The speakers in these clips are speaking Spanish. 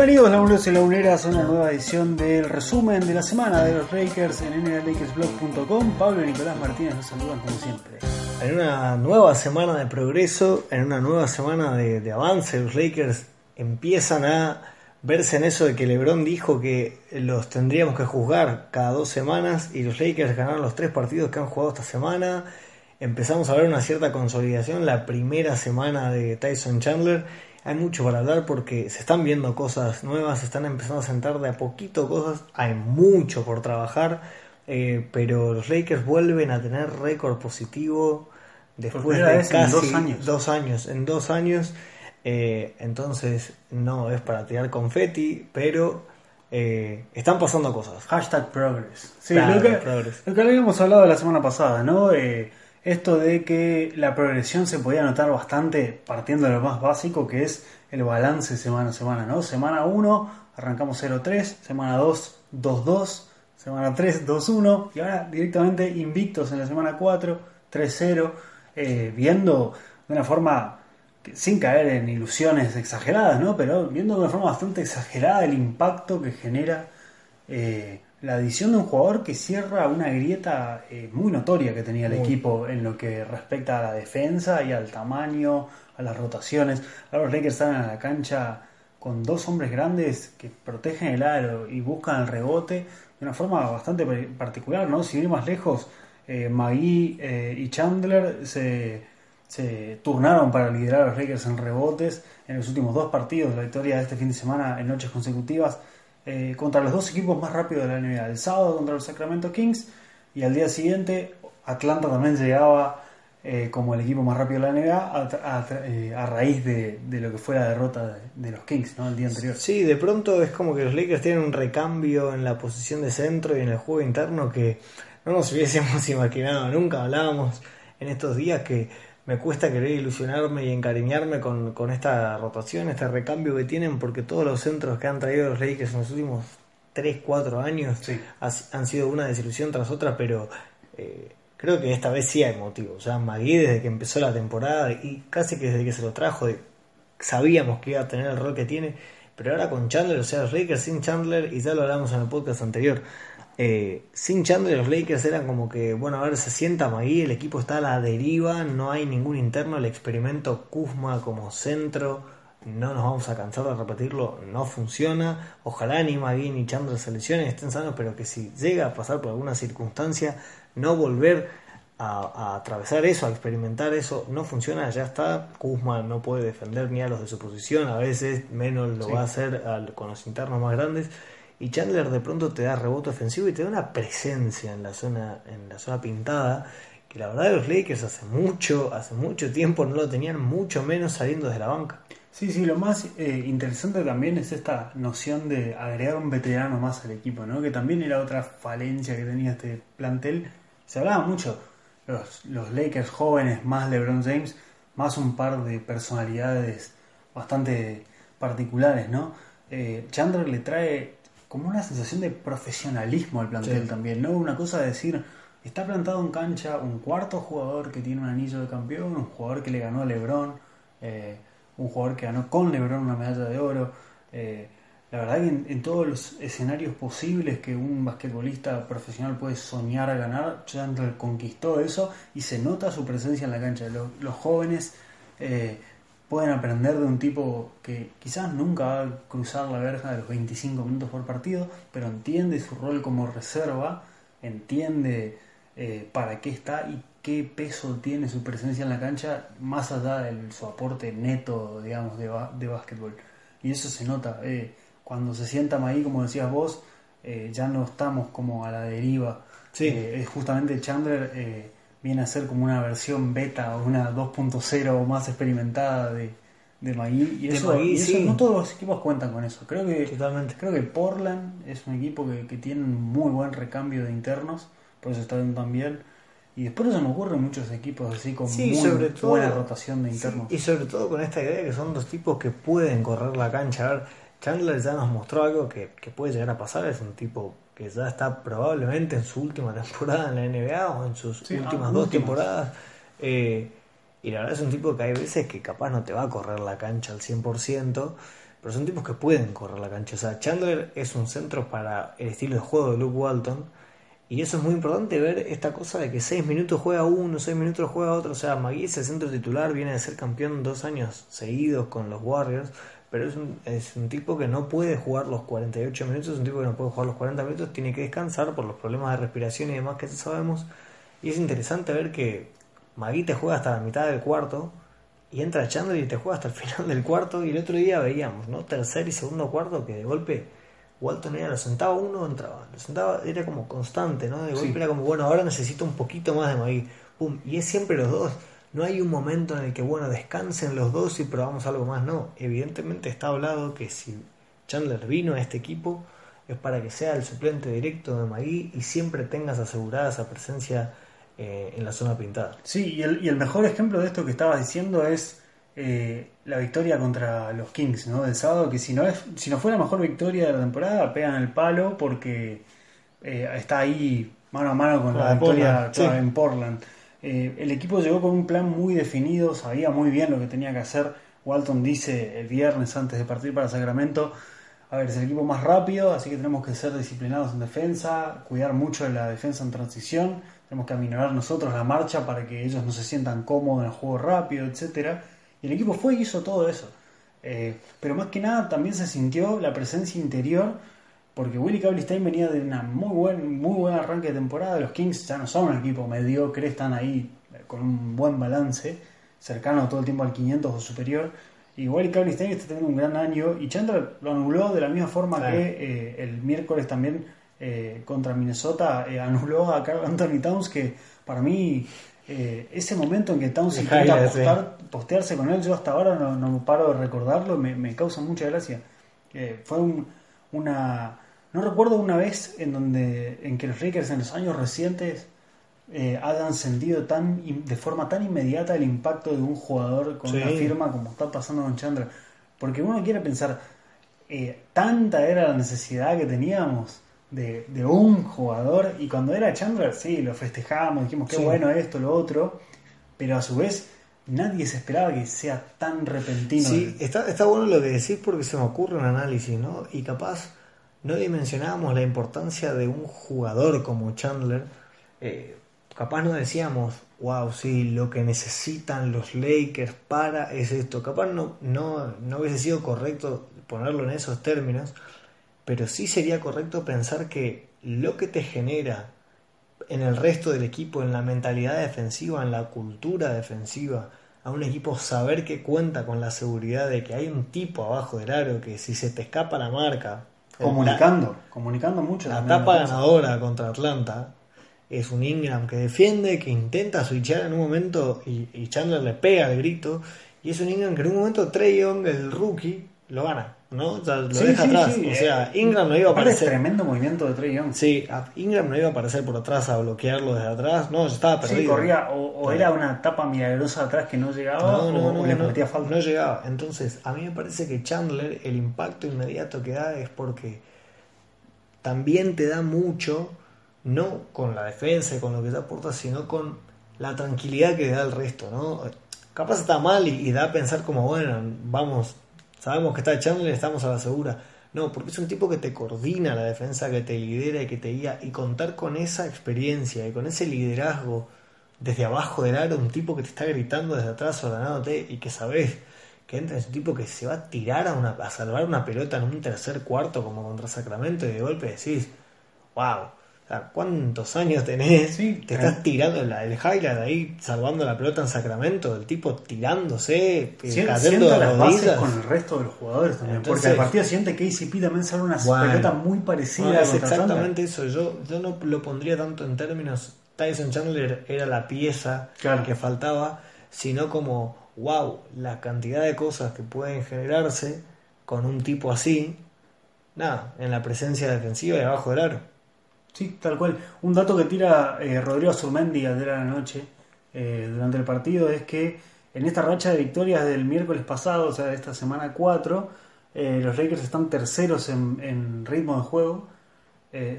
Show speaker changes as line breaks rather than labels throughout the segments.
Bienvenidos y a una nueva edición del resumen de la semana de los Lakers en nlakersblog.com. Pablo y Nicolás Martínez nos saludan como siempre.
En una nueva semana de progreso, en una nueva semana de, de avance, los Lakers empiezan a verse en eso de que LeBron dijo que los tendríamos que juzgar cada dos semanas y los Lakers ganaron los tres partidos que han jugado esta semana. Empezamos a ver una cierta consolidación la primera semana de Tyson Chandler. Hay mucho para hablar porque se están viendo cosas nuevas, se están empezando a sentar de a poquito cosas, hay mucho por trabajar, eh, pero los Lakers vuelven a tener récord positivo después de casi
dos años.
dos años. En dos años eh, entonces no es para tirar confeti, pero eh, están pasando cosas.
Hashtag progress. Sí,
Claro,
lo, que,
progress.
lo que habíamos hablado la semana pasada, ¿no? Eh, esto de que la progresión se podía notar bastante partiendo de lo más básico, que es el balance semana a semana, ¿no? Semana 1 arrancamos 0-3, semana 2 2-2, semana 3 2-1 y ahora directamente invictos en la semana 4 3-0, eh, viendo de una forma sin caer en ilusiones exageradas, ¿no? Pero viendo de una forma bastante exagerada el impacto que genera eh, la adición de un jugador que cierra una grieta eh, muy notoria que tenía el
Muy.
equipo en lo que respecta a la defensa y al tamaño, a las rotaciones. Ahora los Lakers están en la cancha con dos hombres grandes que protegen el aro y buscan el rebote de una forma bastante particular, ¿no? Si ir más lejos, eh, Magui eh, y Chandler se, se turnaron para liderar a los Lakers en rebotes en los últimos dos partidos, la victoria de este fin de semana en noches consecutivas eh, contra los dos equipos más rápidos de la NBA. El sábado contra los Sacramento Kings y al día siguiente Atlanta también llegaba eh, como el equipo más rápido de la NBA eh, a raíz de, de lo que fue la derrota de, de los Kings ¿no? el día anterior.
Sí, de pronto es como que los Lakers tienen un recambio en la posición de centro y en el juego interno que no nos hubiésemos imaginado nunca. Hablábamos en estos días que me cuesta querer ilusionarme y encariñarme con, con esta rotación, este recambio que tienen, porque todos los centros que han traído los Lakers en los últimos 3, 4 años
Sí.
has- han sido una desilusión tras otra, pero eh, creo que esta vez sí hay motivo. O sea, Magui desde que empezó la temporada y casi que desde que se lo trajo, de- sabíamos que iba a tener el rol que tiene, pero ahora con Chandler, o sea, Lakers sin Chandler, y ya lo hablamos en el podcast anterior, eh, sin Chandler los Lakers eran como que, bueno, a ver, se sienta Magui, el equipo está a la deriva, no hay ningún interno, el experimento Kuzma como centro, no nos vamos a cansar de repetirlo, no funciona, ojalá ni Magui ni Chandler se lesionen, estén sanos, pero que si llega a pasar por alguna circunstancia, no volver a, a atravesar eso, a experimentar eso, no funciona, ya está. Kuzma no puede defender ni a los de su posición, a veces menos lo
Sí.
va a hacer al- con los internos más grandes. Y Chandler de pronto te da rebote ofensivo y te da una presencia en la zona, en la zona pintada, que la verdad los Lakers hace mucho, hace mucho tiempo no lo tenían, mucho menos saliendo desde la banca.
Sí, sí, lo más eh, interesante también es esta noción de agregar un veterano más al equipo, ¿no? Que también era otra falencia que tenía este plantel. Se hablaba mucho, los, los Lakers jóvenes, más LeBron James, más un par de personalidades bastante particulares, ¿no? Eh, Chandler le trae como una sensación de profesionalismo al plantel
Sí.
también, ¿no? Una cosa de decir, está plantado en cancha un cuarto jugador que tiene un anillo de campeón, un jugador que le ganó a LeBron, eh, un jugador que ganó con LeBron una medalla de oro. eh, la verdad que en, en todos los escenarios posibles que un basquetbolista profesional puede soñar a ganar, Chandler conquistó eso y se nota su presencia en la cancha. Lo- los jóvenes eh, pueden aprender de un tipo que quizás nunca va a cruzar la verja de los 25 minutos por partido, pero entiende su rol como reserva, entiende eh, para qué está y qué peso tiene su presencia en la cancha, más allá de su aporte neto, digamos, de, de básquetbol. Y eso se nota. eh, cuando se sientan ahí, como decías vos, eh, ya no estamos como a la deriva.
Sí.
Eh, es justamente Chandler eh, viene a ser como una versión beta o una 2.0 más experimentada de, de Magui. Y
De
eso,
Magui,
y eso
sí.
no todos los equipos cuentan con eso. Creo que
Totalmente.
Creo que Portland es un equipo que, que tiene un muy buen recambio de internos, por eso está tan bien. Y después no se me ocurren muchos equipos así con
Sí,
muy
sobre todo-
buena rotación de internos.
Sí, y sobre todo con esta idea que son dos tipos que pueden correr la cancha. A ver, Chandler ya nos mostró algo que, que puede llegar a pasar. Es un tipo que ya está probablemente en su última temporada en la NBA o en sus
Sí,
últimas dos temporadas. Eh, y la verdad es un tipo que hay veces que capaz no te va a correr la cancha al 100%. pero son tipos que pueden correr la cancha. O sea, Chandler es un centro para el estilo de juego de Luke Walton. Y eso es muy importante ver esta cosa de que 6 minutos juega uno, 6 minutos juega otro. O sea, Magui es el centro titular, viene de ser campeón dos años seguidos con los Warriors. Pero es un, es un tipo que no puede jugar los 48 minutos, es un tipo que no puede jugar los 40 minutos, tiene que descansar por los problemas de respiración y demás que sabemos. Y es interesante ver que Magui te juega hasta la mitad del cuarto y entra Chandler y te juega hasta el final del cuarto. Y el otro día veíamos, ¿no? Tercer y segundo cuarto que de golpe Walton era, lo sentaba uno, entraba. Lo sentaba, era como constante, ¿no? De golpe era como, bueno, ahora necesito un poquito más de Magui. Pum. Y es siempre los dos. No hay un momento en el que, bueno, descansen los dos y probamos algo más. No, evidentemente está hablado que si Chandler vino a este equipo es para que sea el suplente directo de Magui y siempre tengas asegurada esa presencia eh, en la zona pintada.
Sí, y el, y el, mejor ejemplo de esto que estabas diciendo es eh, la victoria contra los Kings ¿no? del sábado, que si no, es, si no fue la mejor victoria de la temporada, pegan el palo porque eh, está ahí mano a mano con la, victoria en Portland. El equipo llegó con un plan muy definido, sabía muy bien lo que tenía que hacer. Walton dice el viernes antes de partir para Sacramento, a ver, es el equipo más rápido, así que tenemos que ser disciplinados en defensa, cuidar mucho de la defensa en transición, tenemos que aminorar nosotros la marcha para que ellos no se sientan cómodos en el juego rápido, etcétera. Y el equipo fue y hizo todo eso. Eh, pero más que nada también se sintió la presencia interior, porque Willy Cabley venía de una muy buen, muy buen arranque de temporada. Los Kings ya no son un equipo mediocre, están ahí con un buen balance, cercano todo el tiempo al 500 o superior. Y Willy Cabley está teniendo un gran año y Chandler lo anuló de la misma forma que eh, el miércoles también eh, contra Minnesota eh, anuló a Carl Anthony Towns, que para mí eh, ese momento en que Towns intenta postearse con él, yo hasta ahora no, no paro de recordarlo, me, me causa mucha gracia. fue una... No recuerdo una vez en donde en que los Lakers en los años recientes hayan sentido tan de forma tan inmediata el impacto de un jugador con una firma como está pasando con Chandler. Porque uno quiere pensar, tanta era la necesidad que teníamos de, de, un jugador. Y cuando era Chandler, sí, lo festejamos, dijimos qué bueno esto, lo otro. Pero a su vez, nadie se esperaba que sea tan repentino.
Sí, está, está bueno lo que decís porque se me ocurre un análisis, ¿no? Y capaz no dimensionábamos la importancia de un jugador como Chandler. Eh, capaz no decíamos, wow, sí, lo que necesitan los Lakers para es esto. Capaz no, no, no hubiese sido correcto ponerlo en esos términos pero sí sería correcto pensar que lo que te genera en el resto del equipo, en la mentalidad defensiva, en la cultura defensiva, a un equipo saber que cuenta con la seguridad de que hay un tipo abajo del aro que si se te escapa la marca,
comunicando, comunicando mucho.
La tapa ganadora contra Atlanta es un Ingram que defiende, que intenta switchar en un momento y, Chandler le pega el grito. Y es un Ingram que en un momento Trey Young, el rookie, lo gana. ¿No? O lo deja atrás. o sea, Ingram no iba a aparecer.
tremendo movimiento de Trey Young.
Sí, Ingram no iba a aparecer por atrás a bloquearlo desde atrás. No, estaba perdido.
Sí, corría. O, era una tapa milagrosa atrás que no llegaba no, no, o, le metía falta.
No llegaba. Entonces, a mí me parece que Chandler, el impacto inmediato que da es porque también te da mucho, no con la defensa y con lo que te aporta, sino con la tranquilidad que da el resto, ¿no? Capaz está mal y, y da a pensar como, bueno, vamos Sabemos que está Chandler, estamos a la segura. No, porque es un tipo que te coordina la defensa, que te lidera y que te guía. Y contar con esa experiencia y con ese liderazgo desde abajo del aro, un tipo que te está gritando desde atrás ordenándote y que sabes que entra es un tipo que se va a tirar a, una, a salvar una pelota en un tercer cuarto como contra Sacramento y de golpe decís, wow, ¿Cuántos años tenés? te estás tirando el, el highlight ahí, salvando la pelota en Sacramento, el tipo tirándose,
eh, cayendo de las bases con el resto de los jugadores también. porque al partido siguiente KCP también sale una pelota muy parecida.
es exactamente eso. Yo, yo no lo pondría tanto en términos Tyson Chandler era la pieza que faltaba, sino como, wow, la cantidad de cosas que pueden generarse con un tipo así, nada, en la presencia defensiva y abajo del aro.
Sí, tal cual. Un dato que tira eh, Rodrigo Surmendi ayer a la noche eh, durante el partido es que en esta racha de victorias del miércoles pasado, o sea, de esta semana 4, eh, los Lakers están terceros en, ritmo de juego,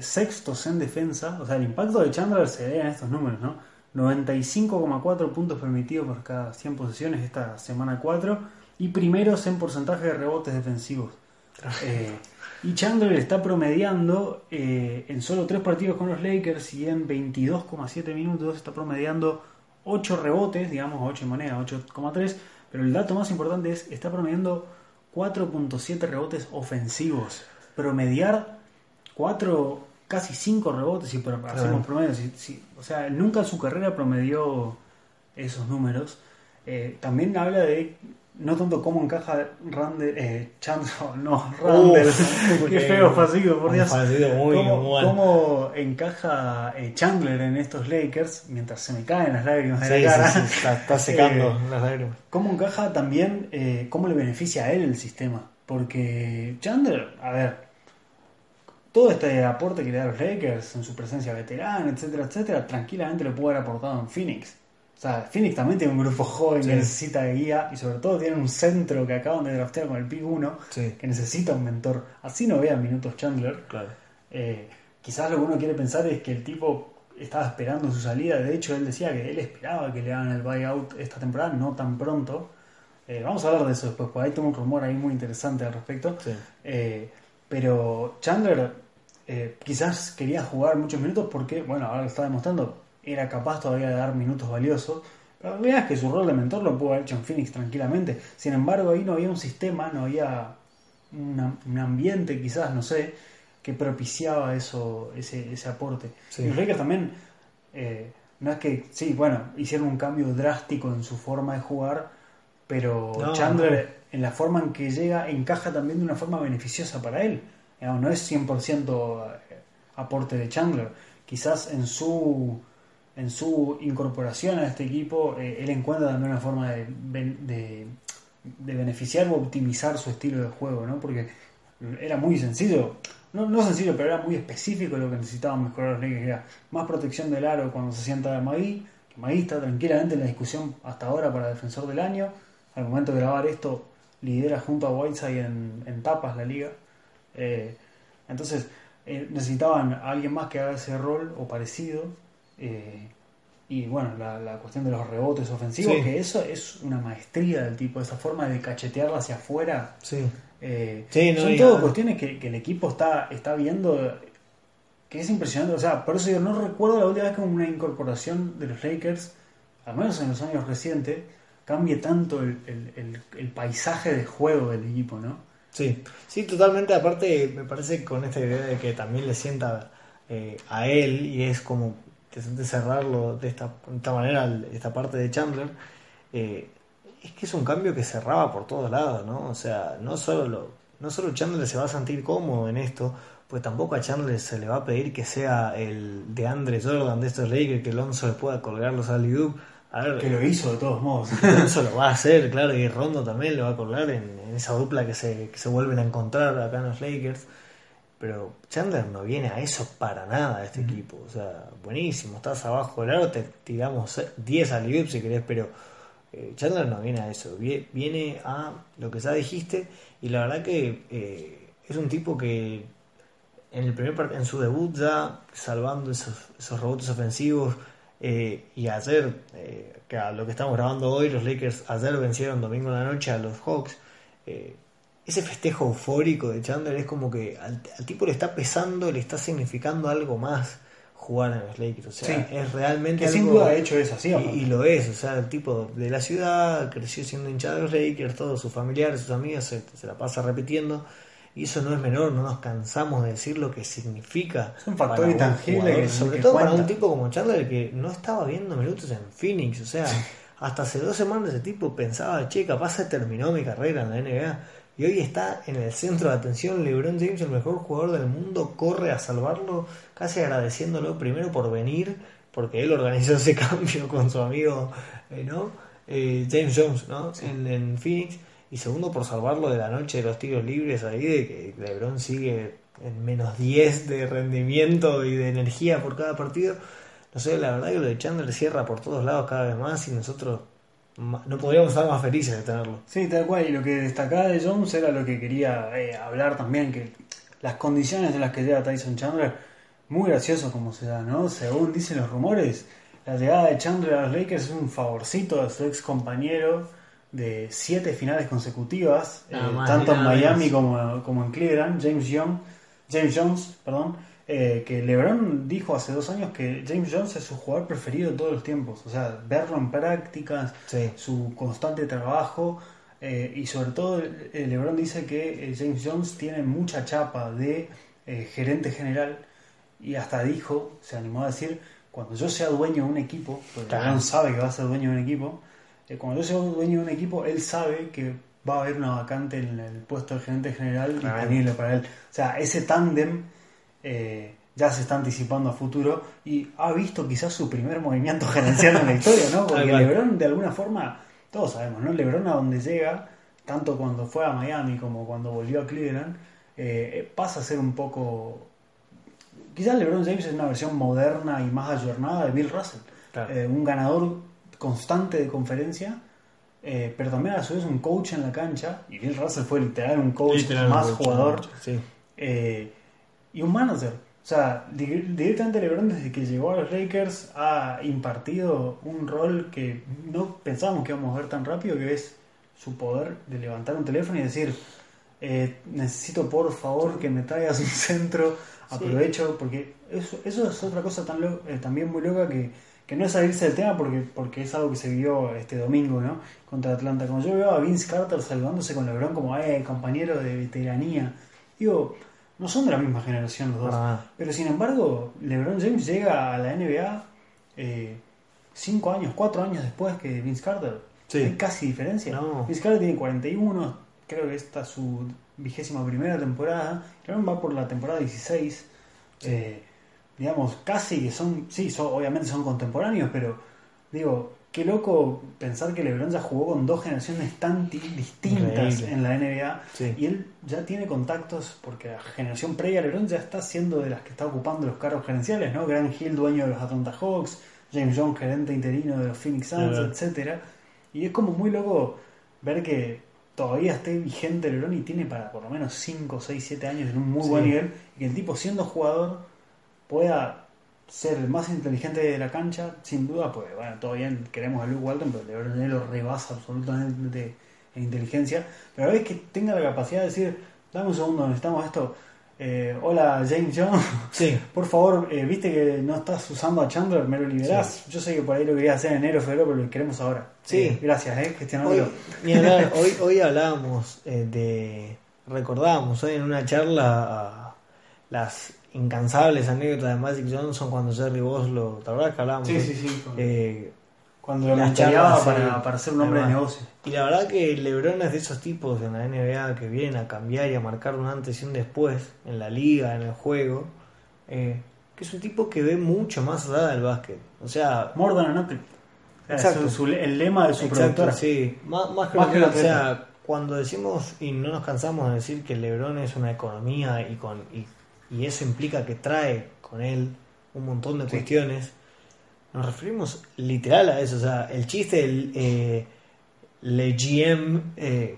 sextos en defensa, o sea, el impacto de Chandler se ve en estos números, ¿no? 95,4 puntos permitidos por cada 100 posesiones esta semana 4 y primeros en porcentaje de rebotes defensivos. Y Chandler está promediando eh, en solo tres partidos con los Lakers y en 22,7 minutos está promediando 8 rebotes, digamos 8 en moneda, 8,3, pero el dato más importante es está promediando 4.7 rebotes ofensivos. Promediar 4, casi 5 rebotes, si hacemos promedio. o sea, nunca en su carrera promedió esos números. Eh, también habla de no tanto cómo encaja Randall, eh, Chandler, no, Randall, qué feo fácil por Dios.
Muy,
¿Cómo, cómo encaja eh, Chandler en estos Lakers mientras se me caen las lágrimas de la cara.
Sí, está, secando
eh,
las lágrimas.
¿Cómo encaja también, eh, cómo le beneficia a él el sistema? Porque Chandler, a ver, todo este aporte que le da a los Lakers en su presencia veterana, etcétera, etcétera, tranquilamente lo puede haber aportado en Phoenix. O sea, Phoenix también tiene un grupo joven que necesita guía y sobre todo tiene un centro que acaban de draftear con el pick 1 que necesita un mentor. Así no vea minutos Chandler.
Claro.
Eh, quizás lo que uno quiere pensar es que el tipo estaba esperando su salida. De hecho, él decía que él esperaba que le hagan el buyout esta temporada, no tan pronto. Eh, vamos a hablar de eso después, porque ahí tengo un rumor ahí muy interesante al respecto. Eh, pero Chandler eh, quizás quería jugar muchos minutos porque, bueno, ahora lo está demostrando, era capaz todavía de dar minutos valiosos. Pero veas que su rol de mentor lo pudo haber hecho en Phoenix tranquilamente. Sin embargo, ahí no había un sistema, no había un ambiente, quizás, no sé, que propiciaba eso, ese, ese aporte. Y los Lakers también, eh, no es que, sí, bueno, hicieron un cambio drástico en su forma de jugar, pero Chandler, en la forma en que llega, encaja también de una forma beneficiosa para él. no es 100% eh, aporte de Chandler. Quizás en su en su incorporación a este equipo, eh, él encuentra también una forma de, de, beneficiar o optimizar su estilo de juego, ¿no? Porque era muy sencillo, no, no sencillo, pero era muy específico lo que necesitaban mejorar los Lakers, era más protección del aro cuando se sienta Magui, que Magui está tranquilamente en la discusión hasta ahora para defensor del año, al momento de grabar esto lidera junto a Whiteside en, en tapas la liga, eh, entonces eh, necesitaban a alguien más que haga ese rol o parecido, eh, y bueno, la, cuestión de los rebotes ofensivos, que eso es una maestría del tipo, esa forma de cachetearla hacia afuera.
Sí.
Eh, son todo cuestiones que, el equipo está, está viendo que es impresionante. O sea, por eso yo no recuerdo la última vez que una incorporación de los Lakers, al menos en los años recientes, cambie tanto el, el, paisaje de juego del equipo, ¿no?
Sí, sí, totalmente. Aparte, me parece con esta idea de que también le sienta eh, a él y es como de cerrarlo de esta, esta manera, esta parte de Chandler, eh, es que es un cambio que cerraba por todos lados, ¿no? O sea, no solo, lo, no solo Chandler se va a sentir cómodo en esto, pues tampoco a Chandler se le va a pedir que sea el de Andre Jordan de estos Lakers, que Alonso le pueda colgar los alley
a ver, que lo hizo de todos modos.
Alonso lo va a hacer, claro, y Rondo también lo va a colgar en, esa dupla que se, que se vuelven a encontrar acá en los Lakers. Pero Chandler no viene a eso para nada a este equipo. O sea, buenísimo, estás abajo del aro, te tiramos 10 al si querés, pero eh, Chandler no viene a eso. Viene a lo que ya dijiste y la verdad que eh, es un tipo que en el primer en su debut ya salvando esos, esos rebotes ofensivos eh, y ayer, que a lo que estamos grabando hoy, los Lakers ayer vencieron domingo en la noche a los Hawks ese festejo eufórico de Chandler es como que al, tipo le está pesando, le está significando algo más jugar en los Lakers. O sea, es realmente.
Que sin duda ha hecho eso.
Y, lo es, o sea, el tipo de la ciudad creció siendo hinchado de los Lakers, todos sus familiares, sus amigos, se, la pasa repitiendo. Y eso no es menor, no nos cansamos de decir lo que significa.
Es un factor intangible.
sobre todo para un tipo como Chandler que no estaba viendo minutos en Phoenix. O sea, hasta hace dos semanas ese tipo pensaba, che, capaz se terminó mi carrera en la NBA y hoy está en el centro de atención. LeBron James, el mejor jugador del mundo, corre a salvarlo, casi agradeciéndolo primero por venir, porque él organizó ese cambio con su amigo eh, ¿no? Eh, James Jones ¿no? En, Phoenix, y segundo por salvarlo de la noche de los tiros libres ahí, de que LeBron sigue en menos 10 de rendimiento y de energía por cada partido. No sé, la verdad que lo de Chandler cierra por todos lados cada vez más y nosotros no podríamos estar más felices de tenerlo.
Sí, tal cual. Y lo que destacaba de Jones era lo que quería eh, hablar también, que las condiciones en las que llega Tyson Chandler, muy gracioso como se da, ¿no? Según dicen los rumores, la llegada de Chandler a los Lakers es un favorcito de su ex compañero de siete finales consecutivas, eh, tanto en Miami como, como en Cleveland. James, Young, James Jones, perdón, eh, que LeBron dijo hace dos años que James Jones es su jugador preferido de todos los tiempos. O sea, verlo en prácticas,
Sí.
su constante trabajo eh, y sobre todo eh, LeBron dice que James Jones tiene mucha chapa de gerente general y hasta dijo, se animó a decir, cuando yo sea dueño de un equipo, porque
Claro.
LeBron sabe que va a ser dueño de un equipo, cuando yo sea dueño de un equipo, él sabe que va a haber una vacante en el puesto de gerente general
Claro.
disponible para él. O sea, ese tándem eh, ya se está anticipando a futuro y ha visto quizás su primer movimiento gerencial en la historia, ¿no? Porque. LeBron de alguna forma, todos sabemos, ¿no? LeBron a donde llega, tanto cuando fue a Miami como cuando volvió a Cleveland, eh, pasa a ser un poco... Quizás LeBron James es una versión moderna y más ayornada de Bill Russell.
Claro.
Eh, un ganador constante de conferencia, eh, pero también a su vez un coach en la cancha. Y Bill Russell fue literal un coach
Literal,
más jugador
Sí.
eh, y un manager. O sea, di- directamente LeBron desde que llegó a los Lakers ha impartido un rol que no pensábamos que íbamos a ver tan rápido, que es su poder de levantar un teléfono y decir, eh, necesito por favor que me traigas un centro,
Sí.
aprovecho, porque eso, eso es otra cosa tan lo- eh, también muy loca que, que no es salirse del tema porque, porque es algo que se vio este domingo, ¿no? Contra Atlanta. Cuando yo veo a Vince Carter saludándose con LeBron como, eh, compañero de veteranía, digo, no son de la misma generación los dos.
Nada.
Pero sin embargo, LeBron James llega a la NBA eh, cinco años, cuatro años después que Vince Carter.
Sí.
Hay casi diferencia.
No.
Vince Carter tiene 41, creo que esta es su vigésima primera temporada. LeBron va por la temporada 16. Eh, digamos, casi que son, sí, son, obviamente son contemporáneos, pero digo, qué loco pensar que LeBron ya jugó con dos generaciones tan ti- distintas
Increíble.
en la NBA
Sí.
y él ya tiene contactos, porque la generación previa a LeBron ya está siendo de las que está ocupando los cargos gerenciales, ¿no? Grant Hill, dueño de los Atlanta Hawks, James Jones, gerente interino de los Phoenix Suns,
Claro.
etcétera Y es como muy loco ver que todavía esté vigente LeBron y tiene para por lo menos 5, 6, 7 años en un muy
Sí.
buen nivel, y que el tipo siendo jugador pueda ser el más inteligente de la cancha, sin duda, pues bueno, todo bien, queremos a Luke Walton, pero LeBron James lo rebasa absolutamente en inteligencia, pero a veces que tenga la capacidad de decir, dame un segundo, necesitamos esto, Eh, hola James Jones,
Sí.
por favor, eh, viste que no estás usando a Chandler, me lo liberás, yo sé que por ahí lo querías hacer en enero, febrero, pero lo queremos ahora.
Sí.
Eh, gracias, eh,
Hoy, hablar, hoy, hoy hablábamos eh, de. Recordábamos hoy en una charla las incansables anécdotas de Magic Johnson cuando Jerry Boss lo. ¿Te acuerdas que hablábamos?
Sí, sí, sí.
Eh,
Cuando lo
sí.
para, para ser un hombre de negocio.
y la verdad que LeBron es de esos tipos en la NBA que vienen a cambiar y a marcar un antes y un después en la liga, en el juego. eh, que es un tipo que ve mucho más allá del básquet. O sea,
More than an
Exacto.
su- su- el lema de su
Exacto,
productora.
sí. Más, más que
Más que
o sea, cuando decimos y no nos cansamos de decir que LeBron es una economía y con y, y eso implica que trae con él un montón de
Sí.
cuestiones, nos referimos literal a eso. O sea, el chiste del eh, Le GM, eh,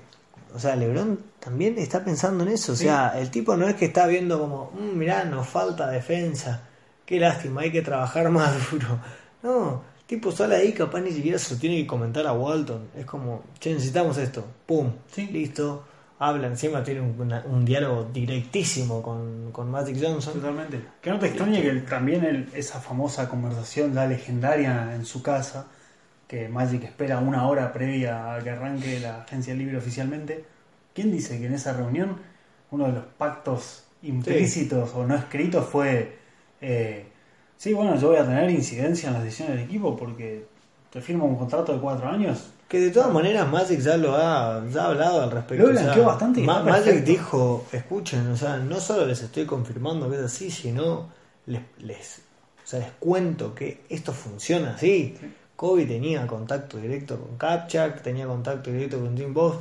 o sea, LeBron también está pensando en eso. O
Sí.
sea, el tipo no es que está viendo como, "Mm, mirá, nos falta defensa, qué lástima, hay que trabajar más duro. No, el tipo sale ahí, capaz ni siquiera se lo tiene que comentar a Walton. Es como, che, necesitamos esto, pum,
Sí.
listo. Habla encima, tiene un, una- un diálogo directísimo con, con Magic Johnson.
Totalmente. Que no te extrañe que el- también el- esa famosa conversación, la legendaria en su casa, que Magic espera una hora previa a que arranque la agencia libre oficialmente. ¿Quién dice que en esa reunión uno de los pactos implícitos o no escritos fue, eh, sí, bueno, yo voy a tener incidencia en las decisiones del equipo porque te firmo un contrato de cuatro años?
Que de todas maneras Magic ya lo ha, ya ha hablado al respecto.
Lo blanqueó bastante
Ma- Magic dijo, escuchen, o sea, no solo les estoy confirmando que es así, sino les, les, o sea, les cuento que esto funciona así. Kobe tenía contacto directo con Kapchak, tenía contacto directo con Jim Boss,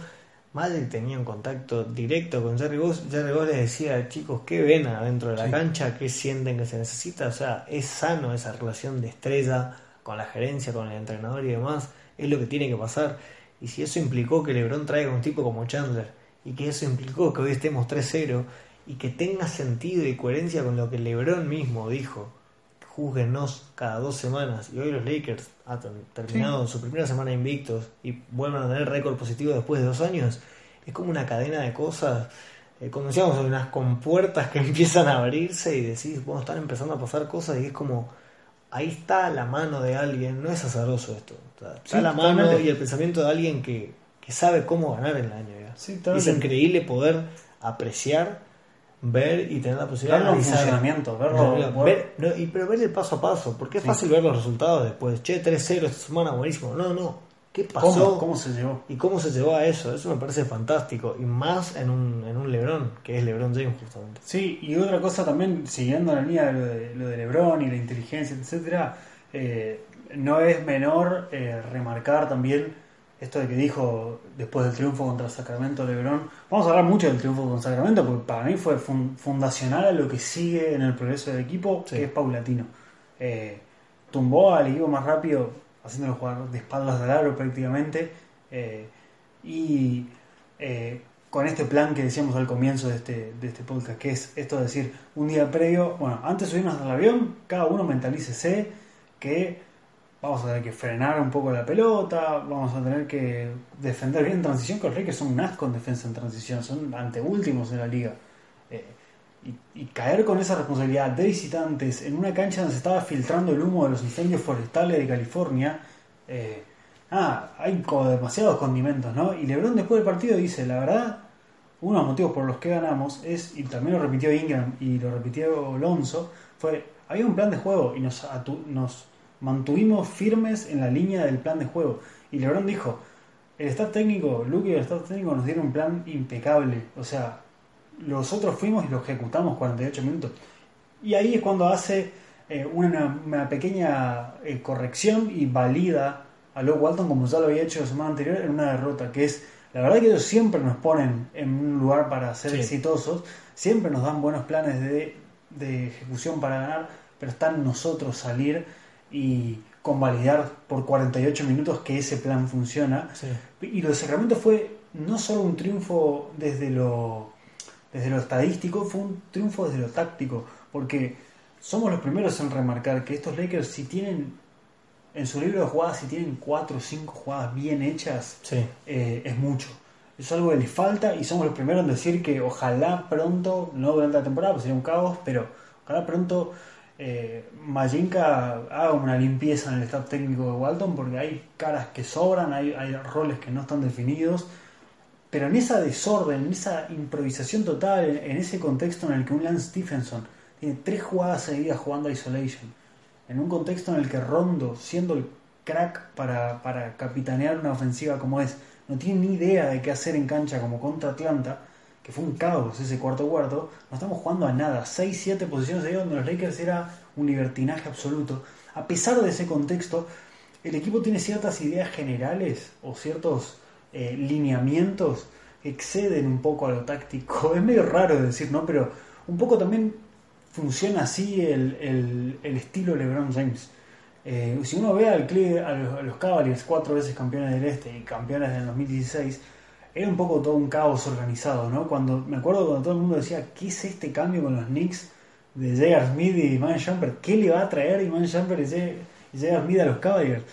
Magic tenía un contacto directo con Jerry Boss. Jerry Boss les decía, chicos, ¿qué ven adentro de la
Sí.
cancha? ¿Qué sienten que se necesita? O sea, es sano esa relación de estrella con la gerencia, con el entrenador y demás. Es lo que tiene que pasar. Y si eso implicó que LeBron traiga un tipo como Chandler, y que eso implicó que hoy estemos 3-0, y que tenga sentido y coherencia con lo que LeBron mismo dijo, júzguennos cada dos semanas y hoy los Lakers han terminado su primera semana invictos y vuelven a tener récord positivo después de dos años, es como una cadena de cosas. Eh, como decíamos, unas compuertas que empiezan a abrirse y decís, bueno, están empezando a pasar cosas y es como, ahí está la mano de alguien, no es azaroso esto, está, la mano y el pensamiento de alguien que, que sabe cómo ganar en el año. ¿ya? es increíble poder apreciar ver y tener la posibilidad
de analizar. funcionamiento, verlo.
Ver, y, pero ver el paso a paso, porque es fácil ver los resultados después. Che, 3-0 esta semana, buenísimo. No, no. ¿Qué pasó?
¿Cómo? se llevó?
¿Y cómo se llevó a eso? Eso me parece fantástico. Y más en un, en un Lebron, que es Lebron James justamente.
Sí, y otra cosa también, siguiendo la línea de lo de, lo de Lebron y la inteligencia, etcétera eh, no es menor eh, remarcar también esto de que dijo después del triunfo contra Sacramento Lebron, vamos a hablar mucho del triunfo contra Sacramento porque para mí fue fundacional a lo que sigue en el progreso del equipo, que es paulatino. Eh, tumbó al equipo más rápido, haciéndolo jugar de espaldas de aro prácticamente, eh, y eh, con este plan que decíamos al comienzo de este, de este podcast, que es esto de decir, un día previo, bueno, antes de subirnos al avión, cada uno mentalícese que vamos a tener que frenar un poco la pelota, vamos a tener que defender bien en transición, que los Lakers son un asco en defensa en transición, son anteúltimos en la liga. Eh, y, caer con esa responsabilidad de visitantes en una cancha donde se estaba filtrando el humo de los incendios forestales de California, eh, ah, hay demasiados condimentos, ¿no? Y Lebron después del partido dice, la verdad, uno de los motivos por los que ganamos es, y también lo repitió Ingram y lo repitió Alonso, fue, había un plan de juego y nos, nos mantuvimos firmes en la línea del plan de juego. Y LeBron dijo, el staff técnico, Luke y el staff técnico nos dieron un plan impecable. O sea, nosotros fuimos y lo ejecutamos 48 minutos. Y ahí es cuando hace eh, una, pequeña eh, corrección y valida a Luke Walton como ya lo había hecho la semana anterior en una derrota, que es, la verdad que ellos siempre nos ponen en un lugar para ser exitosos, siempre nos dan buenos planes de, de ejecución para ganar, pero está en nosotros salir y convalidar por 48 minutos que ese plan funciona. Y lo de Sacramento fue no solo un triunfo desde lo, desde lo estadístico, fue un triunfo desde lo táctico, porque somos los primeros en remarcar que estos Lakers si tienen en su libro de jugadas, si tienen 4 o 5 jugadas bien hechas, eh, es mucho. Es algo que les falta y somos los primeros en decir que ojalá pronto, no durante la temporada, pues sería un caos, pero ojalá pronto eh, Majinka haga una limpieza en el staff técnico de Walton porque hay caras que sobran, hay, hay roles que no están definidos, pero en esa desorden, en esa improvisación total, en, ese contexto en el que un Lance Stephenson tiene tres jugadas seguidas jugando a Isolation, en un contexto en el que Rondo, siendo el crack para, para capitanear una ofensiva como es, no tiene ni idea de qué hacer en cancha como contra Atlanta, que fue un caos ese cuarto cuarto, no estamos jugando a nada. 6-7 posiciones ahí donde los Lakers era un libertinaje absoluto. A pesar de ese contexto, el equipo tiene ciertas ideas generales o ciertos eh, lineamientos exceden un poco a lo táctico. Es medio raro decir, ¿no? Pero un poco también funciona así el, el, estilo LeBron James. Eh, si uno ve al, a los Cavaliers, cuatro veces campeones del Este y campeones del 2016, era un poco todo un caos organizado, ¿no? Cuando me acuerdo cuando todo el mundo decía, ¿qué es este cambio con los Knicks de J.R. Smith y Iman Jumper? ¿Qué le va a traer Iman Jumper y J.R. Smith a los Cavaliers?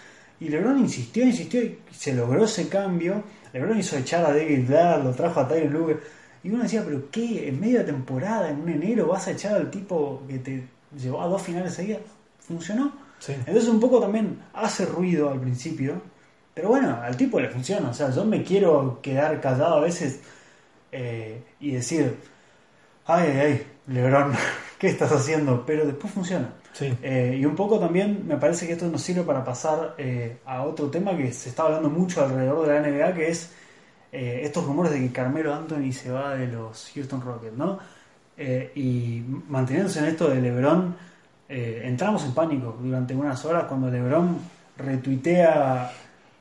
Y LeBron insistió, insistió y se logró ese cambio. LeBron hizo echar a David Blatt, lo trajo a Tyler Luger. Y uno decía, ¿pero qué? En media temporada, en un enero, vas a echar al tipo que te llevó a dos finales seguidas. Funcionó. Entonces un poco también hace ruido al principio pero bueno, al tipo le funciona. O sea, yo me quiero quedar callado a veces eh, y decir, ay, ay, ay, Lebron, ¿qué estás haciendo? Pero después funciona. Eh, y un poco también me parece que esto nos sirve para pasar eh, a otro tema que se está hablando mucho alrededor de la NBA, que es estos rumores de que Carmelo Anthony se va de los Houston Rockets, ¿no? y manteniéndose en esto de LeBron, entramos en pánico durante unas horas cuando LeBron retuitea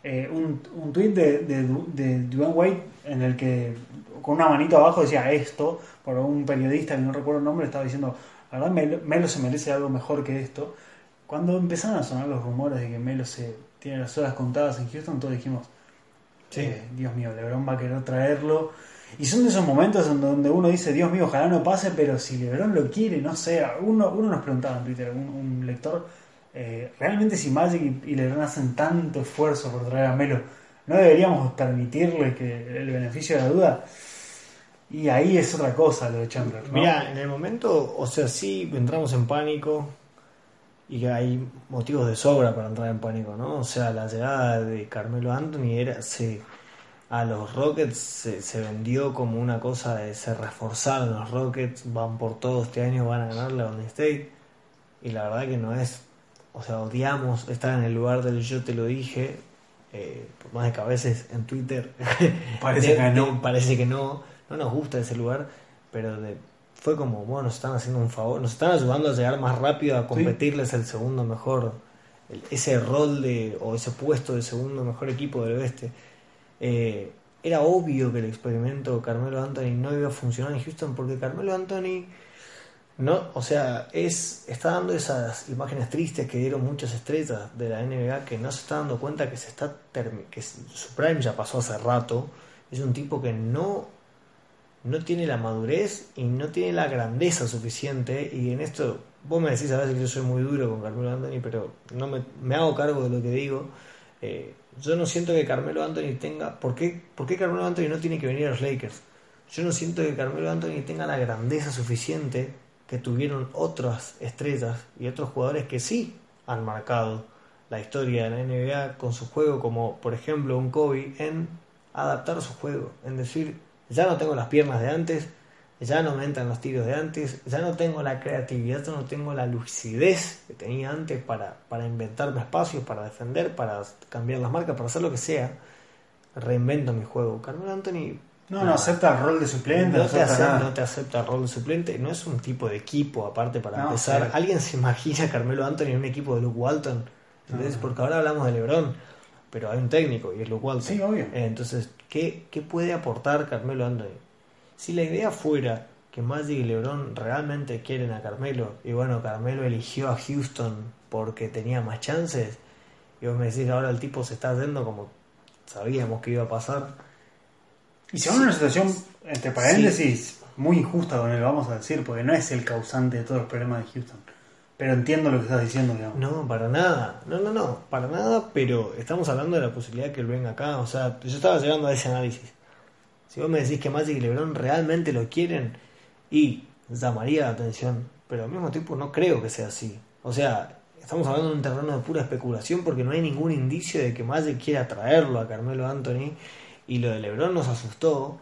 eh, un, un tweet de, de, Dwayne White en el que con una manito abajo decía esto, por un periodista que no recuerdo el nombre, estaba diciendo, la verdad Melo, se merece algo mejor que esto. Cuando empezaron a sonar los rumores de que Melo se tiene las horas contadas en Houston, todos dijimos, eh, Dios mío, LeBron va a querer traerlo. Y son de esos momentos en donde uno dice, Dios mío, ojalá no pase, pero si LeBron lo quiere, no sé. Uno, uno nos preguntaba en Twitter, un, un lector, eh, realmente si Magic y, y LeBron hacen tanto esfuerzo por traer a Melo, ¿no deberíamos permitirle que el beneficio de la duda? Y ahí es otra cosa lo de Chandler.
en el momento, o sea, sí entramos en pánico y hay motivos de sobra para entrar en pánico, ¿no? O sea, la llegada de Carmelo Anthony era, se, a los Rockets se, se vendió como una cosa de se reforzaron los Rockets, van por todo este año, van a ganarle a Golden State y la verdad que no es, o sea, odiamos estar en el lugar del yo te lo dije, eh, por más de que a veces en Twitter
Parece que no.
parece que no, no nos gusta ese lugar, pero de- fue como, bueno, nos están haciendo un favor, nos están ayudando a llegar más rápido a competirles el segundo mejor, el- ese rol de, o ese puesto de segundo mejor equipo del oeste. Eh, era obvio que el experimento Carmelo Anthony no iba a funcionar en Houston porque Carmelo Anthony no, o sea, es está dando esas imágenes tristes que dieron muchas estrellas de la NBA que no se está dando cuenta que se está que su prime ya pasó hace rato. Es un tipo que no no tiene la madurez y no tiene la grandeza suficiente y en esto vos me decís a veces que yo soy muy duro con Carmelo Anthony, pero no me, me hago cargo de lo que digo. Eh, yo no siento que Carmelo Anthony tenga ¿por qué, ¿por qué Carmelo Anthony no tiene que venir a los Lakers? Yo no siento que Carmelo Anthony tenga la grandeza suficiente que tuvieron otras estrellas y otros jugadores que sí han marcado la historia de la NBA con su juego, como por ejemplo un Kobe, en adaptar su juego, en decir, ya no tengo las piernas de antes, ya no me entran los tiros de antes, ya no tengo la creatividad, ya no tengo la lucidez que tenía antes para, para inventarme espacios, para defender, para cambiar las marcas, para hacer lo que sea. Reinvento mi juego. Carmelo Anthony
No, no acepta el rol de suplente, no,
no te,
acepta
acepta,
nada.
no te acepta el rol de suplente, no es un tipo de equipo aparte para
No,
empezar. ¿Alguien se imagina a Carmelo Anthony en un equipo de Luke Walton? ¿Entendés?
No.
Porque ahora hablamos de LeBron, pero hay un técnico y es Luke Walton.
Sí, obvio.
Entonces, ¿qué, ¿qué puede aportar Carmelo Anthony? Si la idea fuera que Magic y LeBron realmente quieren a Carmelo, y bueno, Carmelo eligió a Houston porque tenía más chances, y vos me decís ahora el tipo se está yendo como sabíamos que iba a pasar.
Y se va en una situación, entre paréntesis, muy injusta con él, vamos a decir, porque no es el causante de todos los problemas de Houston. Pero entiendo lo que estás diciendo, digamos.
No, para nada. No, no, no, para nada, pero estamos hablando de la posibilidad de que él venga acá. O sea, yo estaba llegando a ese análisis. Si vos me decís que Magic y LeBron realmente lo quieren, y llamaría la atención, pero al mismo tiempo no creo que sea así. O sea, estamos hablando de un terreno de pura especulación porque no hay ningún indicio de que Magic quiera traerlo a Carmelo Anthony, y lo de LeBron nos asustó.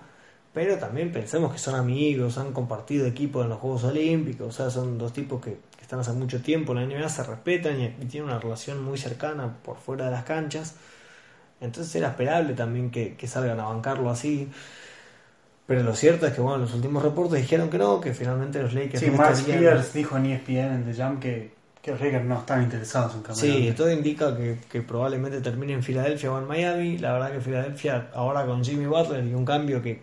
Pero también pensemos que son amigos, han compartido equipo en los Juegos Olímpicos, o sea, son dos tipos que, que están hace mucho tiempo en la NBA, se respetan y, tienen una relación muy cercana por fuera de las canchas. Entonces era esperable también que, que salgan a bancarlo así. Pero lo cierto es que, bueno, los últimos reportes dijeron que no, que finalmente los Lakers
Sí, Mark Spears dijo en ESPN en The Jam que, que los Lakers no están interesados en Carmelo.
Sí, todo indica que, que probablemente termine en Filadelfia o en Miami. La verdad que Filadelfia ahora con Jimmy Butler y un cambio que,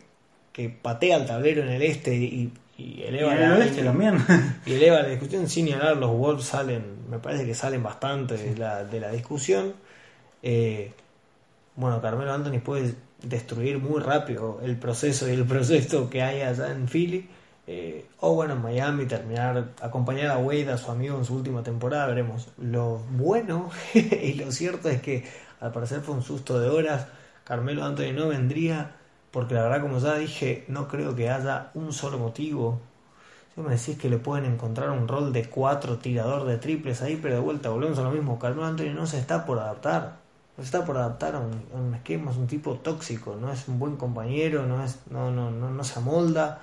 que patea el tablero en el este y, y eleva
el
la-
oeste también.
y eleva la discusión sin hablar los Wolves salen me parece que salen bastante de la, de la discusión. Eh, bueno Carmelo Anthony puede destruir muy rápido el proceso y el proceso que hay allá en Philly. Eh, o bueno en Miami terminar acompañar a Wade a su amigo en su última temporada veremos. Lo bueno y lo cierto es que al parecer fue un susto de horas. Carmelo Anthony no vendría porque la verdad como ya dije no creo que haya un solo motivo si me decís que le pueden encontrar un rol de cuatro tirador de triples ahí, pero de vuelta volvemos a lo mismo. Carmelo Anthony no se está por adaptar. No se está por adaptar a un, a un esquema, es un tipo tóxico, no es un buen compañero, no es, no, no, no, no se amolda.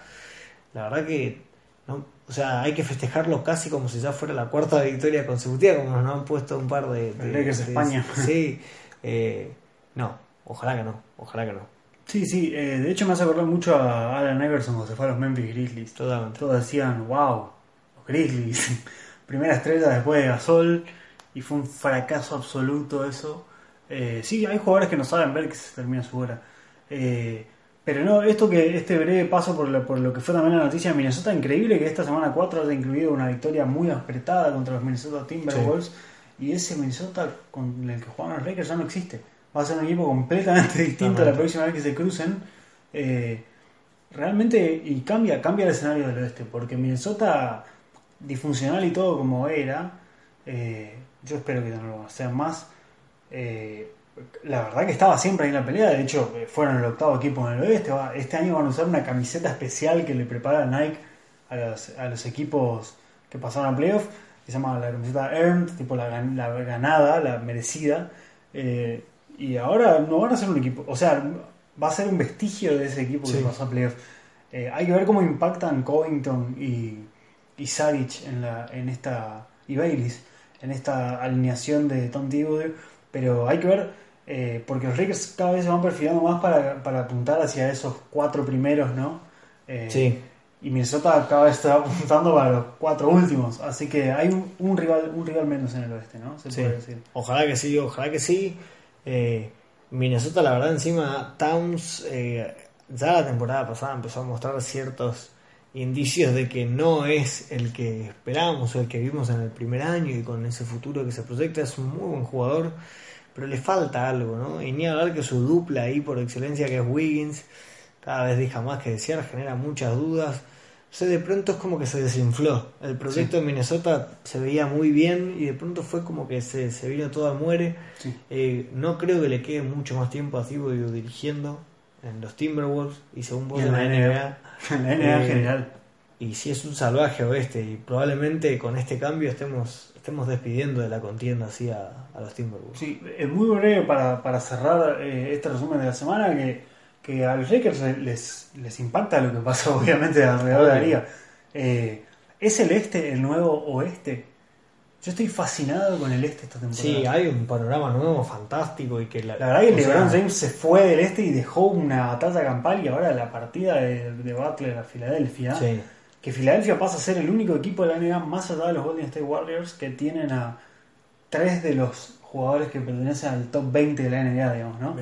La verdad que no, o sea, hay que festejarlo casi como si ya fuera la cuarta victoria consecutiva, como nos han puesto un par de. de- de-
España.
Sí, eh, no, ojalá que no, ojalá que no.
Sí, sí, eh, de hecho me hace acordar mucho a Alan Iverson cuando se fue a los Memphis Grizzlies.
Totalmente.
Todos decían, wow, los Grizzlies. Primera estrella después de Gasol y fue un fracaso absoluto eso. Eh, sí, hay jugadores que no saben ver que se termina su hora. Eh, pero no, esto que este breve paso por lo, por lo que fue también la noticia de Minnesota, increíble que esta semana 4 haya incluido una victoria muy apretada contra los Minnesota Timberwolves y ese Minnesota con el que juegan los Lakers ya no existe. Va a ser un equipo completamente distinto la próxima vez que se crucen. Eh, realmente, y cambia, cambia el escenario del oeste, porque Minnesota, disfuncional y todo como era, eh, yo espero que no lo sea más. eh, la verdad que estaba siempre ahí en la pelea, de hecho fueron el octavo equipo en el oeste. Este año van a usar una camiseta especial que le prepara Nike a los, a los equipos que pasaron a playoff, que se llama la camiseta Earned, tipo la, gan- la ganada, la merecida. Eh, y ahora no van a ser un equipo, o sea, va a ser un vestigio de ese equipo que
Sí.
pasó a playoff. Eh, hay que ver cómo impactan Covington y, y Saric en, la, en esta, y Baylis en esta alineación de Tom Thibodeau, pero hay que ver, eh, porque los Lakers cada vez se van perfilando más para, para apuntar hacia esos cuatro primeros, ¿no? Eh,
Sí.
Y Minnesota cada vez está apuntando para los cuatro últimos, así que hay un, un rival un rival menos en el oeste, ¿no? Se
Sí.
puede decir.
Ojalá que sí, ojalá que sí. Eh, Minnesota, la verdad, encima Towns eh, ya la temporada pasada empezó a mostrar ciertos indicios de que no es el que esperábamos o el que vimos en el primer año y con ese futuro que se proyecta. Es un muy buen jugador, pero le falta algo, ¿no? Y ni hablar que su dupla ahí por excelencia, que es Wiggins, cada vez deja más que desear, genera muchas dudas. O sea, de pronto es como que se desinfló. El proyecto de Minnesota se veía muy bien y de pronto fue como que se, se vino todo a muere.
Sí.
Eh, no creo que le quede mucho más tiempo a Thibodeau dirigiendo en los Timberwolves y según vos
Y
en la NBA.
En la NBA en
Eh,
general.
Y si es un salvaje oeste y probablemente con este cambio estemos, estemos despidiendo de la contienda así a, a los Timberwolves.
Sí, es muy breve para, para cerrar eh, este resumen de la semana que, que a los Lakers les, les impacta lo que pasa obviamente alrededor de la liga. Eh, ¿Es el este el nuevo oeste? Yo estoy fascinado con el este esta temporada.
Sí, hay un panorama nuevo fantástico y que la,
La verdad que
sea,
LeBron James se fue del este y dejó una batalla campal y ahora la partida de, de Butler a Filadelfia,
Sí,
que Filadelfia pasa a ser el único equipo de la NBA más allá de los Golden State Warriors que tienen a tres de los jugadores que pertenecen al top 20 de la NBA, digamos, ¿no?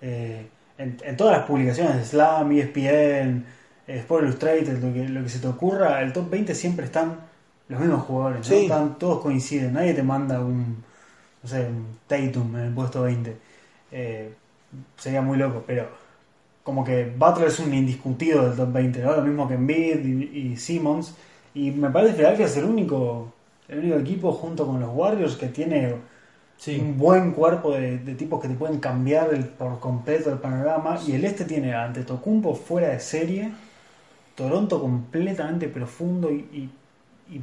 Eh, en, en todas las publicaciones Slam, ESPN, eh, Sport Illustrated, lo que, lo que se te ocurra, el top 20 siempre están los mismos jugadores. Están, todos coinciden, nadie te manda un, no sé, un Tatum en el puesto 20. Eh, sería muy loco, pero como que Butler es un indiscutido del top 20, ¿no? Lo mismo que Embiid y, y Simmons. Y me parece que Philadelphia es el único, el único equipo junto con los Warriors que tiene
Sí.
un buen cuerpo de, de tipos que te pueden cambiar el- por completo el panorama. Y el este tiene ante Tocumpo fuera de serie, Toronto completamente profundo y, y- y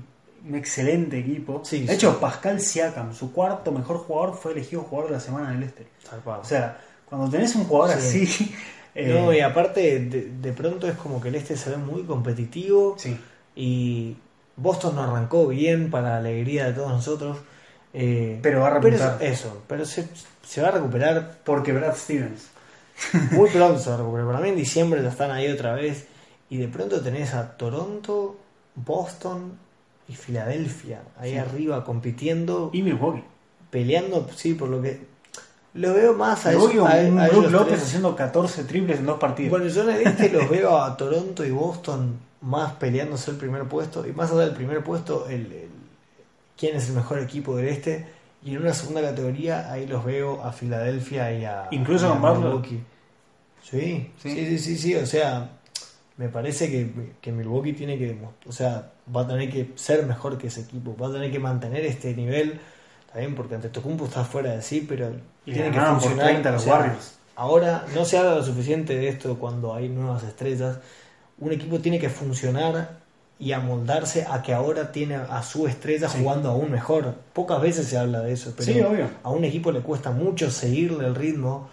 un excelente equipo.
Sí,
de hecho, Pascal Siakam, su cuarto mejor jugador, fue elegido jugador de la semana en el este.
Zarpado.
O sea, cuando tenés un jugador
Sí.
así. eh,
No, y aparte, de, de pronto es como que el este se ve muy competitivo
sí,
y Boston no arrancó bien para la alegría de todos nosotros. Eh,
Pero va a
pero
repuntar.
eso, pero se, se va a recuperar
porque Brad Stevens.
muy pronto. Se va a recuperar. Para mí en diciembre ya están ahí otra vez y de pronto tenés a Toronto, Boston y Filadelfia ahí
Sí.
arriba compitiendo,
Y Milwaukee.
peleando, sí, por lo que lo veo más a, ellos- a- a ellos
López
tres.
haciendo 14 triples en dos partidos.
Bueno, yo en este los veo a Toronto y Boston más peleándose el primer puesto. Y más allá del primer puesto, el, el- quién es el mejor equipo del este. Y en una segunda categoría, ahí los veo a Filadelfia y a,
Incluso
y a
con.
Milwaukee. Sí,
Sí.
sí, sí, sí, sí. O sea, me parece que, que Milwaukee tiene que, o sea, va a tener que ser mejor que ese equipo. Va a tener que mantener este nivel. También porque ante Tocumpo está fuera de sí, pero
Y
tiene que
por
funcionar.
30 los
o sea,
Warriors.
Ahora no se habla lo suficiente de esto cuando hay nuevas estrellas. Un equipo tiene que funcionar y amoldarse a que ahora tiene a su estrella
Sí.
jugando aún mejor. Pocas veces se habla de eso, pero
Sí, obvio.
a un equipo le cuesta mucho seguirle el ritmo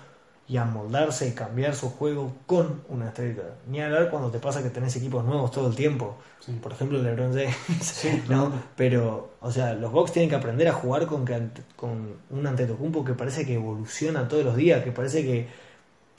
y amoldarse y cambiar su juego con una estrella. Ni hablar cuando te pasa que tenés equipos nuevos todo el tiempo.
Sí.
Por ejemplo, LeBron James. ¿no? Pero, o sea, los Bucks tienen que aprender a jugar con, que con un Antetokounmpo que parece que evoluciona todos los días, que parece que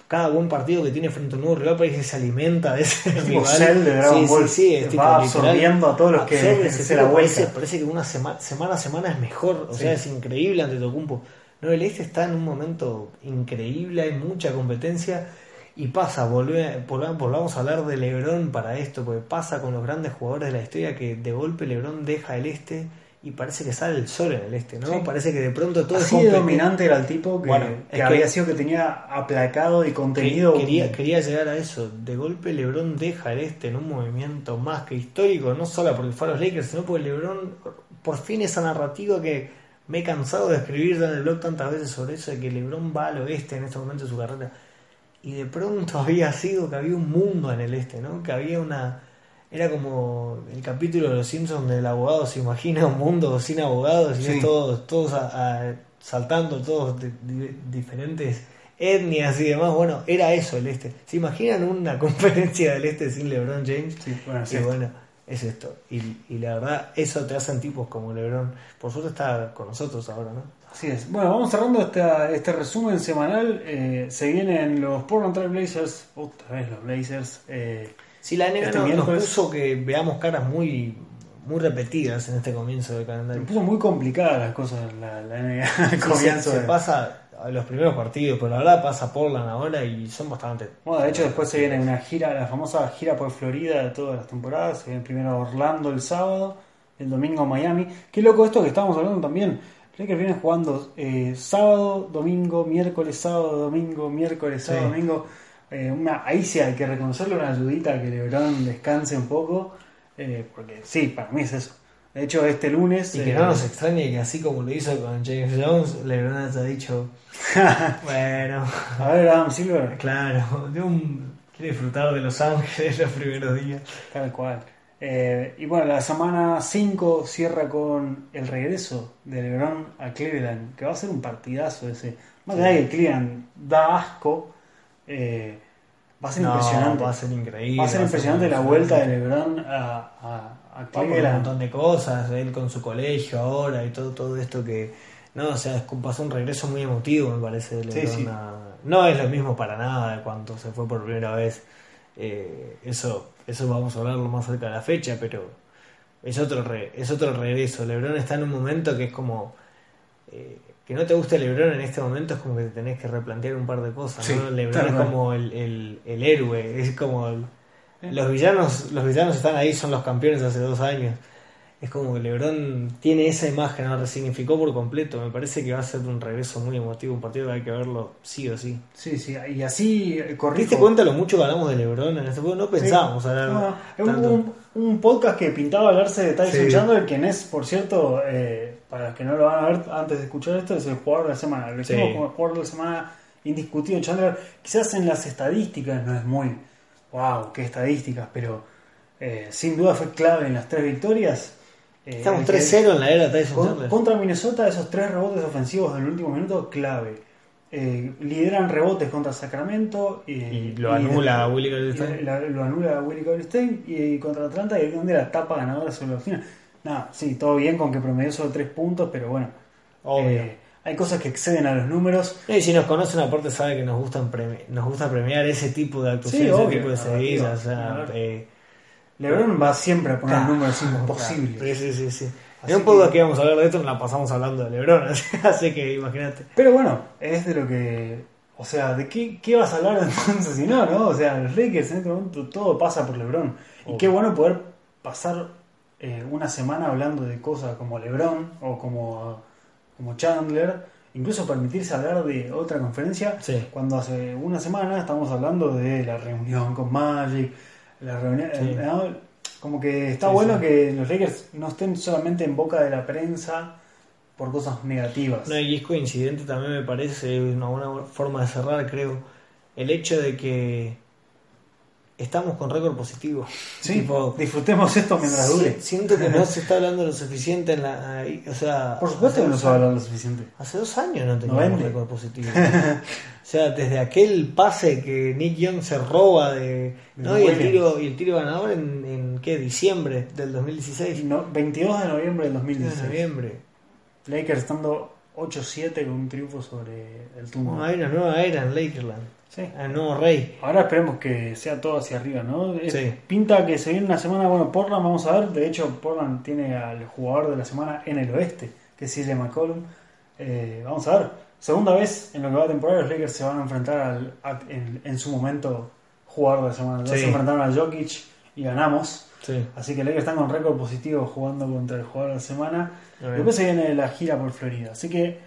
cada buen partido que tiene frente a un nuevo rival parece que se alimenta de ese
tipo
rival.
De Dragon
sí,
Ball.
sí, sí, es tipo,
Va absorbiendo a todos los que se la vuelta.
parece, parece que una sema- semana a semana es mejor, o
Sí.
sea, es increíble Antetokounmpo. No, el este está en un momento increíble, hay mucha competencia y pasa, volve- volvamos, volvamos a hablar de LeBron para esto, porque pasa con los grandes jugadores de la historia que de golpe LeBron deja el este y parece que sale el sol en el este, ¿no?
Sí.
Parece que de pronto todo
Así
es
dominante era el tipo que,
Bueno,
que
es que-
había sido que tenía aplacado y contenido.
Quería, quería llegar a eso. De golpe LeBron deja el este en un movimiento más que histórico, no solo porque fue a los Lakers, sino porque LeBron, por fin esa narrativa que me he cansado de escribir en el blog tantas veces sobre eso, de que LeBron va al oeste en este momento de su carrera. Y de pronto había sido que había un mundo en el este, ¿no? Que había una... Era como el capítulo de Los Simpsons donde el abogado se imagina un mundo sin abogados y
Sí.
es todos, todos a- a- saltando, todos de, de- diferentes etnias y demás. Bueno, era eso el este. ¿Se imaginan una conferencia del este sin LeBron James?
Sí, bueno, sí.
y bueno, es esto. Y, y la verdad, eso te hacen tipos como LeBron. Por suerte está con nosotros ahora, ¿no?
Así es. Bueno, vamos cerrando esta, este resumen semanal. Eh, se vienen los Portland Trail Blazers. Otra vez los Blazers. Eh,
Sí, la NBA
Este
no- nos puso que veamos caras muy, muy repetidas en este comienzo del
se
calendario.
puso muy complicadas las cosas en la, la NBA
Sí,
comienzo.
se, se
de-
pasa a los primeros partidos, pero la verdad pasa Portland ahora y son bastante.
Bueno, de hecho después se viene una gira, la famosa gira por Florida de todas las temporadas. Se viene primero Orlando el sábado, el domingo Miami. Qué loco esto que estábamos hablando también. Lakers viene jugando eh, sábado, domingo, miércoles, sábado, domingo, miércoles, sábado,
Sí.
domingo. Eh, una, ahí sí hay que reconocerle una ayudita a que LeBron descanse un poco. eh, porque sí, para mí es eso. De hecho, este lunes.
Y que
eh,
no nos extrañe que así como lo hizo con James Jones, LeBron haya dicho, bueno,
A ver, Adam Silver.
claro, de un, quiere disfrutar de Los Ángeles los primeros días.
Tal cual. Eh, y bueno, la semana 5 cierra con el regreso de LeBron a Cleveland, que va a ser un partidazo ese. Más allá que Cleveland da asco, eh, va a ser
No,
impresionante.
Va a ser increíble.
Va a ser impresionante la vuelta de LeBron a, a, a
por un
Cleveland.
montón de cosas, él con su colegio ahora y todo, todo esto que... No, o sea, es- pasó un regreso muy emotivo, me parece.
Sí,
LeBron
sí.
a- No es lo mismo para nada de cuando se fue por primera vez. Eh, eso, eso vamos a hablarlo más cerca de la fecha, pero es otro, re- es otro regreso. LeBron está en un momento que es como... eh, que no te guste LeBron en este momento es como que te tenés que replantear un par de cosas.
Sí,
¿no? LeBron es como el, el- el héroe, es como... el- los villanos, los villanos están ahí, son los campeones hace dos años. Es como que LeBron tiene esa imagen, ¿no? resignificó por completo. Me parece que va a ser un regreso muy emotivo, un partido que hay que verlo sí o sí.
Sí, sí, y así eh, corrijo.
¿Te diste cuenta lo mucho que hablamos de LeBron en este juego? No pensábamos
Sí.
hablar
No, es
tanto.
un, un podcast que pintaba hablarse de Tyson
Sí.
Chandler, quien es, por cierto, eh, para los que no lo van a ver antes de escuchar esto, es el jugador de la semana. Lo
Sí.
hicimos como el jugador de la semana indiscutido. Chandler, quizás en las estadísticas no es muy, wow, qué estadísticas, pero eh, sin duda fue clave en las tres victorias. Eh,
Estamos
el que-
3-0 en la era Tyson
con-
Chandler.
contra Minnesota, esos tres rebotes ofensivos del último minuto, clave. Eh, lideran rebotes contra Sacramento y,
Y lo anula Willie Cauley-Stein.
y la- Lo anula Willie Cauley-Stein y contra Atlanta y donde la tapa ganadora sobre la final. Nada, sí, todo bien con que promedió solo tres puntos, pero bueno.
Obvio.
eh, hay cosas que exceden a los números.
Y si nos conocen aparte sabe que nos gustan nos gusta premiar ese tipo de actuaciones,
Sí,
ese tipo de seguidas. O sea,
claro.
eh,
LeBron va siempre a poner
Claro,
números
claro.
imposibles.
Sí, sí, sí. sí.
Así
En un
que-
íbamos a hablar de esto, nos la pasamos hablando de LeBron, así que imagínate.
Pero bueno, es de lo que. O sea, ¿de qué, qué vas a hablar entonces si no, no? O sea, los Lakers en este momento todo pasa por LeBron. Y qué bueno poder pasar eh, una semana hablando de cosas como LeBron o como, como Chandler. Incluso permitirse hablar de otra conferencia.
Sí.
Cuando hace una semana estamos hablando de la reunión con Magic. La reunión.
Sí.
eh, ¿no? Como que está
Sí,
bueno que los Lakers no estén solamente en boca de la prensa por cosas negativas.
No, y es coincidente también me parece una buena forma de cerrar, creo, el hecho de que estamos con récord positivo.
Sí,
Tipo,
disfrutemos esto mientras dure.
si- siento que no se está hablando lo suficiente en la... o sea,
Por supuesto que no se va a hablar lo suficiente.
Hace dos años no teníamos récord positivo. o sea, desde aquel pase que Nick Young se roba de... ¿no?
De
Y, el tiro, y el tiro ganador en, en ¿qué? Diciembre del 2016.
No, 22 de noviembre del
De
2016.
noviembre.
Lakers estando 8-7 con un triunfo sobre el Tumor.
No, hay una nueva era en Lakerland.
Sí.
El nuevo rey.
Ahora esperemos que sea todo hacia arriba, ¿no? Es-
Sí.
Pinta que se viene una semana, bueno, Portland vamos a ver, de hecho Portland tiene al jugador de la semana en el oeste, que es CJ McCollum. Eh, vamos a ver, segunda vez en lo que va a temporada los Lakers se van a enfrentar al, a- en, en su momento jugador de la semana. Ya
Sí.
se enfrentaron a Jokic y ganamos.
Sí.
Así que Lakers están con récord positivo jugando contra el jugador de la semana. Después se viene la gira por Florida. Así que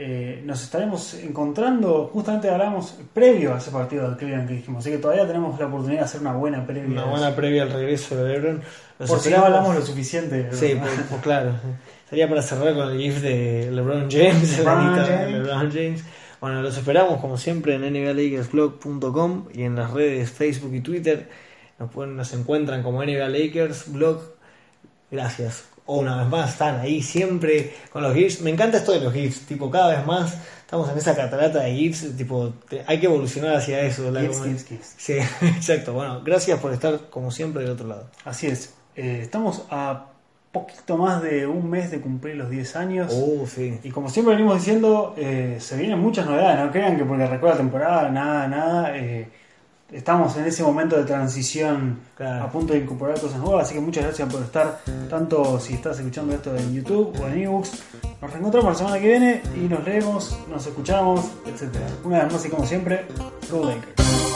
eh, nos estaremos encontrando. Justamente hablamos previo a ese partido del Cleveland que dijimos. Así que todavía tenemos la oportunidad de hacer una buena previa.
Una buena previa al regreso de LeBron. Los
por si no hablamos lo suciente. ¿no?
Sí, pues, pues claro. Sería para cerrar con el GIF de LeBron de
James.
LeBron James. Bueno, los esperamos como siempre en nbalakersblog.com y en las redes Facebook y Twitter. Nos, pueden, nos encuentran como NBA Lakers Blog. Gracias. O una vez más, están ahí siempre con los GIFs. Me encanta esto de los GIFs. Tipo, cada vez más estamos en esa catarata de GIFs. Tipo, te- hay que evolucionar hacia eso. la-
Gifs, gifs, gifs.
Sí, exacto. Bueno, gracias por estar como siempre del otro lado.
Así es. Eh, estamos a poquito más de un mes de cumplir los 10 años.
Oh, sí.
Y como siempre venimos diciendo, eh, se vienen muchas novedades. No crean que porque recuerda temporada, nada, nada. eh, estamos en ese momento de transición
Claro.
a punto de incorporar cosas nuevas. Así que muchas gracias por estar, tanto si estás escuchando esto en YouTube o en ebooks. Nos reencontramos la semana que viene y nos leemos, nos escuchamos, etc. Una vez más y como siempre, Go Lakers.